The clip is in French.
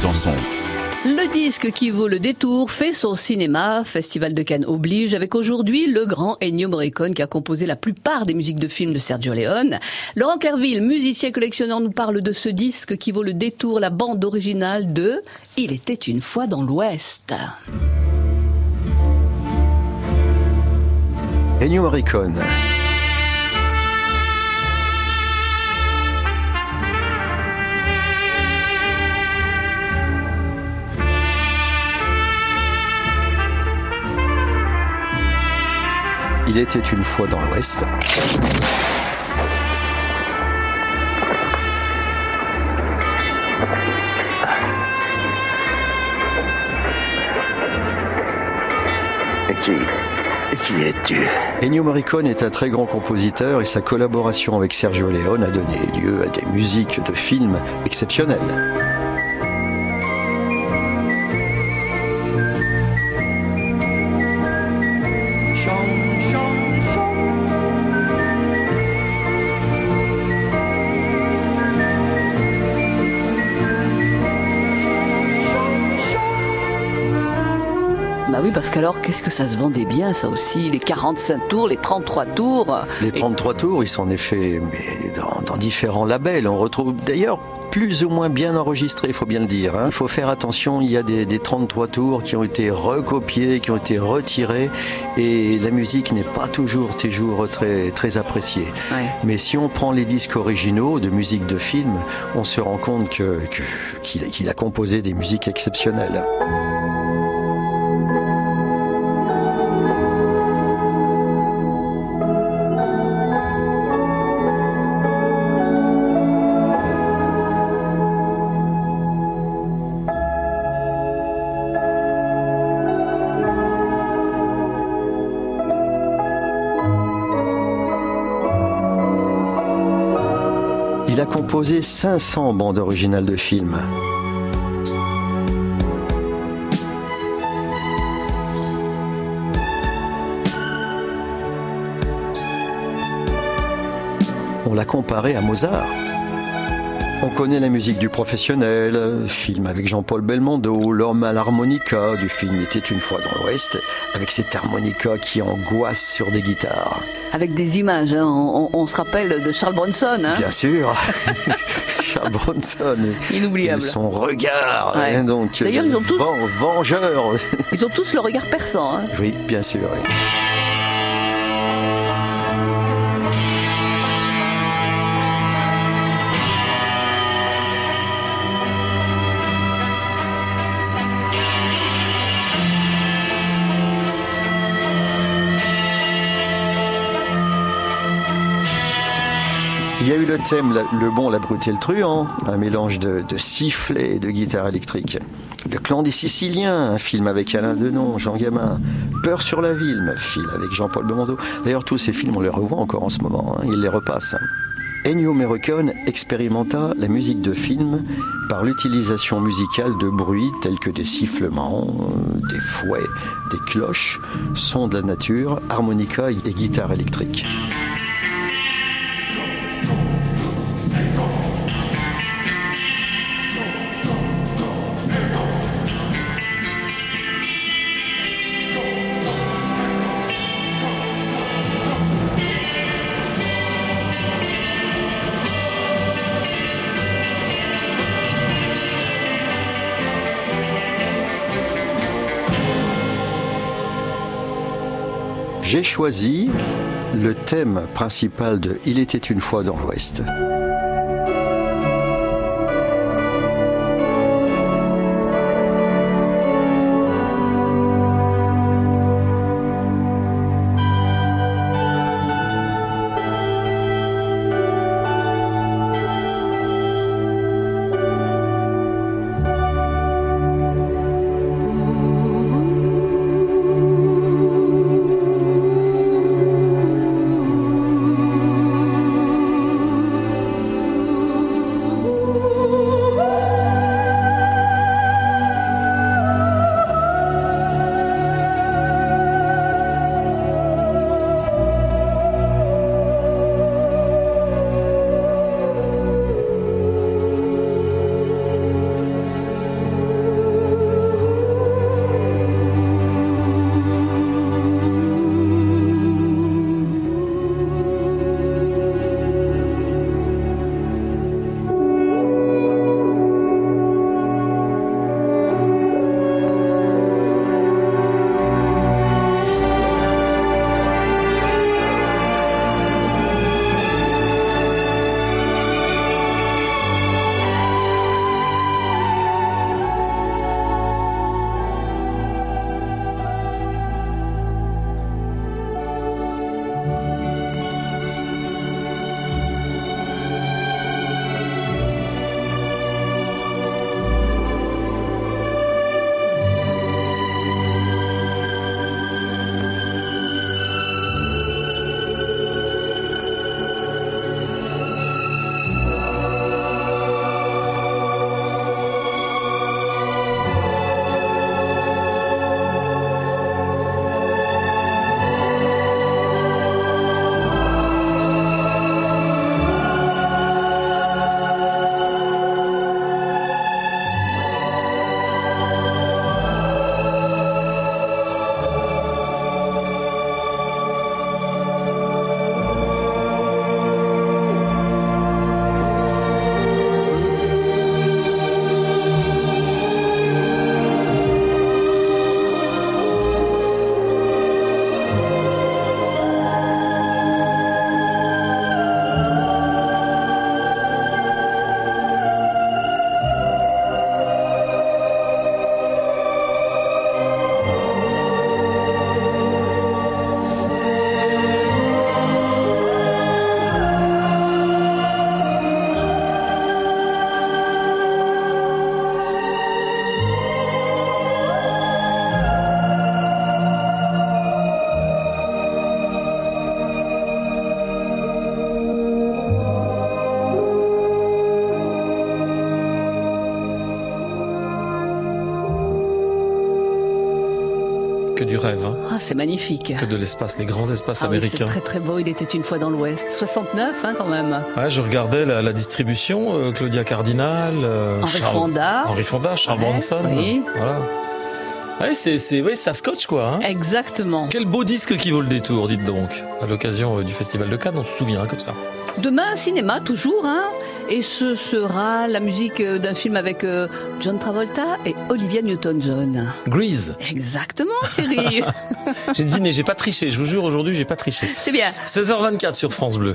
Besançon. Le disque qui vaut le détour fait son cinéma, Festival de Cannes oblige, avec aujourd'hui le grand Ennio Morricone qui a composé la plupart des musiques de films de Sergio Leone. Laurent Clerville, musicien collectionneur, nous parle de ce disque qui vaut le détour, la bande originale de Il était une fois dans l'Ouest. Ennio Morricone. Il était une fois dans l'Ouest. Qui Qui es-tu? Ennio Morricone est un très grand compositeur et sa collaboration avec Sergio Leone a donné lieu à des musiques de films exceptionnelles. Oui, parce qu'alors, qu'est-ce que ça se vendait bien, ça aussi Les 45 tours, les 33 tours. Les 33 tours, ils sont en effet mais dans, dans différents labels. On retrouve d'ailleurs plus ou moins bien enregistrés, il faut bien le dire. hein. Il faut faire attention, il y a des, des 33 tours qui ont été recopiés, qui ont été retirés, et la musique n'est pas toujours, toujours très, très appréciée. Ouais. Mais si on prend les disques originaux de musique de film, on se rend compte que, que- qu'il a- qu'il a composé des musiques exceptionnelles. Composé 500 bandes originales de films. On l'a comparé à Mozart. On connaît la musique du professionnel, euh, film avec Jean-Paul Belmondo, l'homme à l'harmonica du film Était une fois dans l'Ouest, avec cet harmonica qui angoisse sur des guitares. Avec des images, hein. on, se rappelle de Charles Bronson. Hein Bien sûr, Charles Bronson. Inoubliable. Et son regard, Ouais. hein, donc D'ailleurs, ils ont tous- ven- vengeur. Ils ont tous le regard perçant. Oui, bien sûr. oui. Le thème Le bon, la brute et le truand, un mélange de, sifflets et de guitare électrique. Le clan des Siciliens, un film avec Alain Denon, Jean Gamin. Peur sur la ville, film avec Jean-Paul Belmondo. D'ailleurs, tous ces films, on les revoit encore en ce moment, hein, ils les repassent. Ennio Morricone expérimenta la musique de film par l'utilisation musicale de bruits tels que des sifflements, euh, des fouets, des cloches, sons de la nature, harmonica et guitare électrique. J'ai choisi le thème principal de Il était une fois dans l'Ouest. Que du rêve, hein, Ah, c'est magnifique. que de l'espace, les grands espaces Ah oui, américains. c'est très très beau. Il était une fois dans l'Ouest. 69, hein, quand même. Ouais, je regardais la, la distribution, euh, Claudia Cardinal, euh, Henri Charles- Fonda. Henri Fonda, Charles Ouais, Bronson. oui. Voilà. Ouais, c'est, c'est, ouais, ça scotche quoi. Hein. Exactement. Quel beau disque qui vaut le détour, dites donc. À l'occasion euh, du Festival de Cannes, on se souvient comme ça. Demain, cinéma toujours, hein. Et ce sera la musique euh, d'un film avec euh, John Travolta et Olivia Newton-John. Grease. Exactement, Thierry. J'ai deviné, j'ai pas triché. Je vous jure, aujourd'hui, j'ai pas triché. c'est bien. 16h24 sur France Bleu.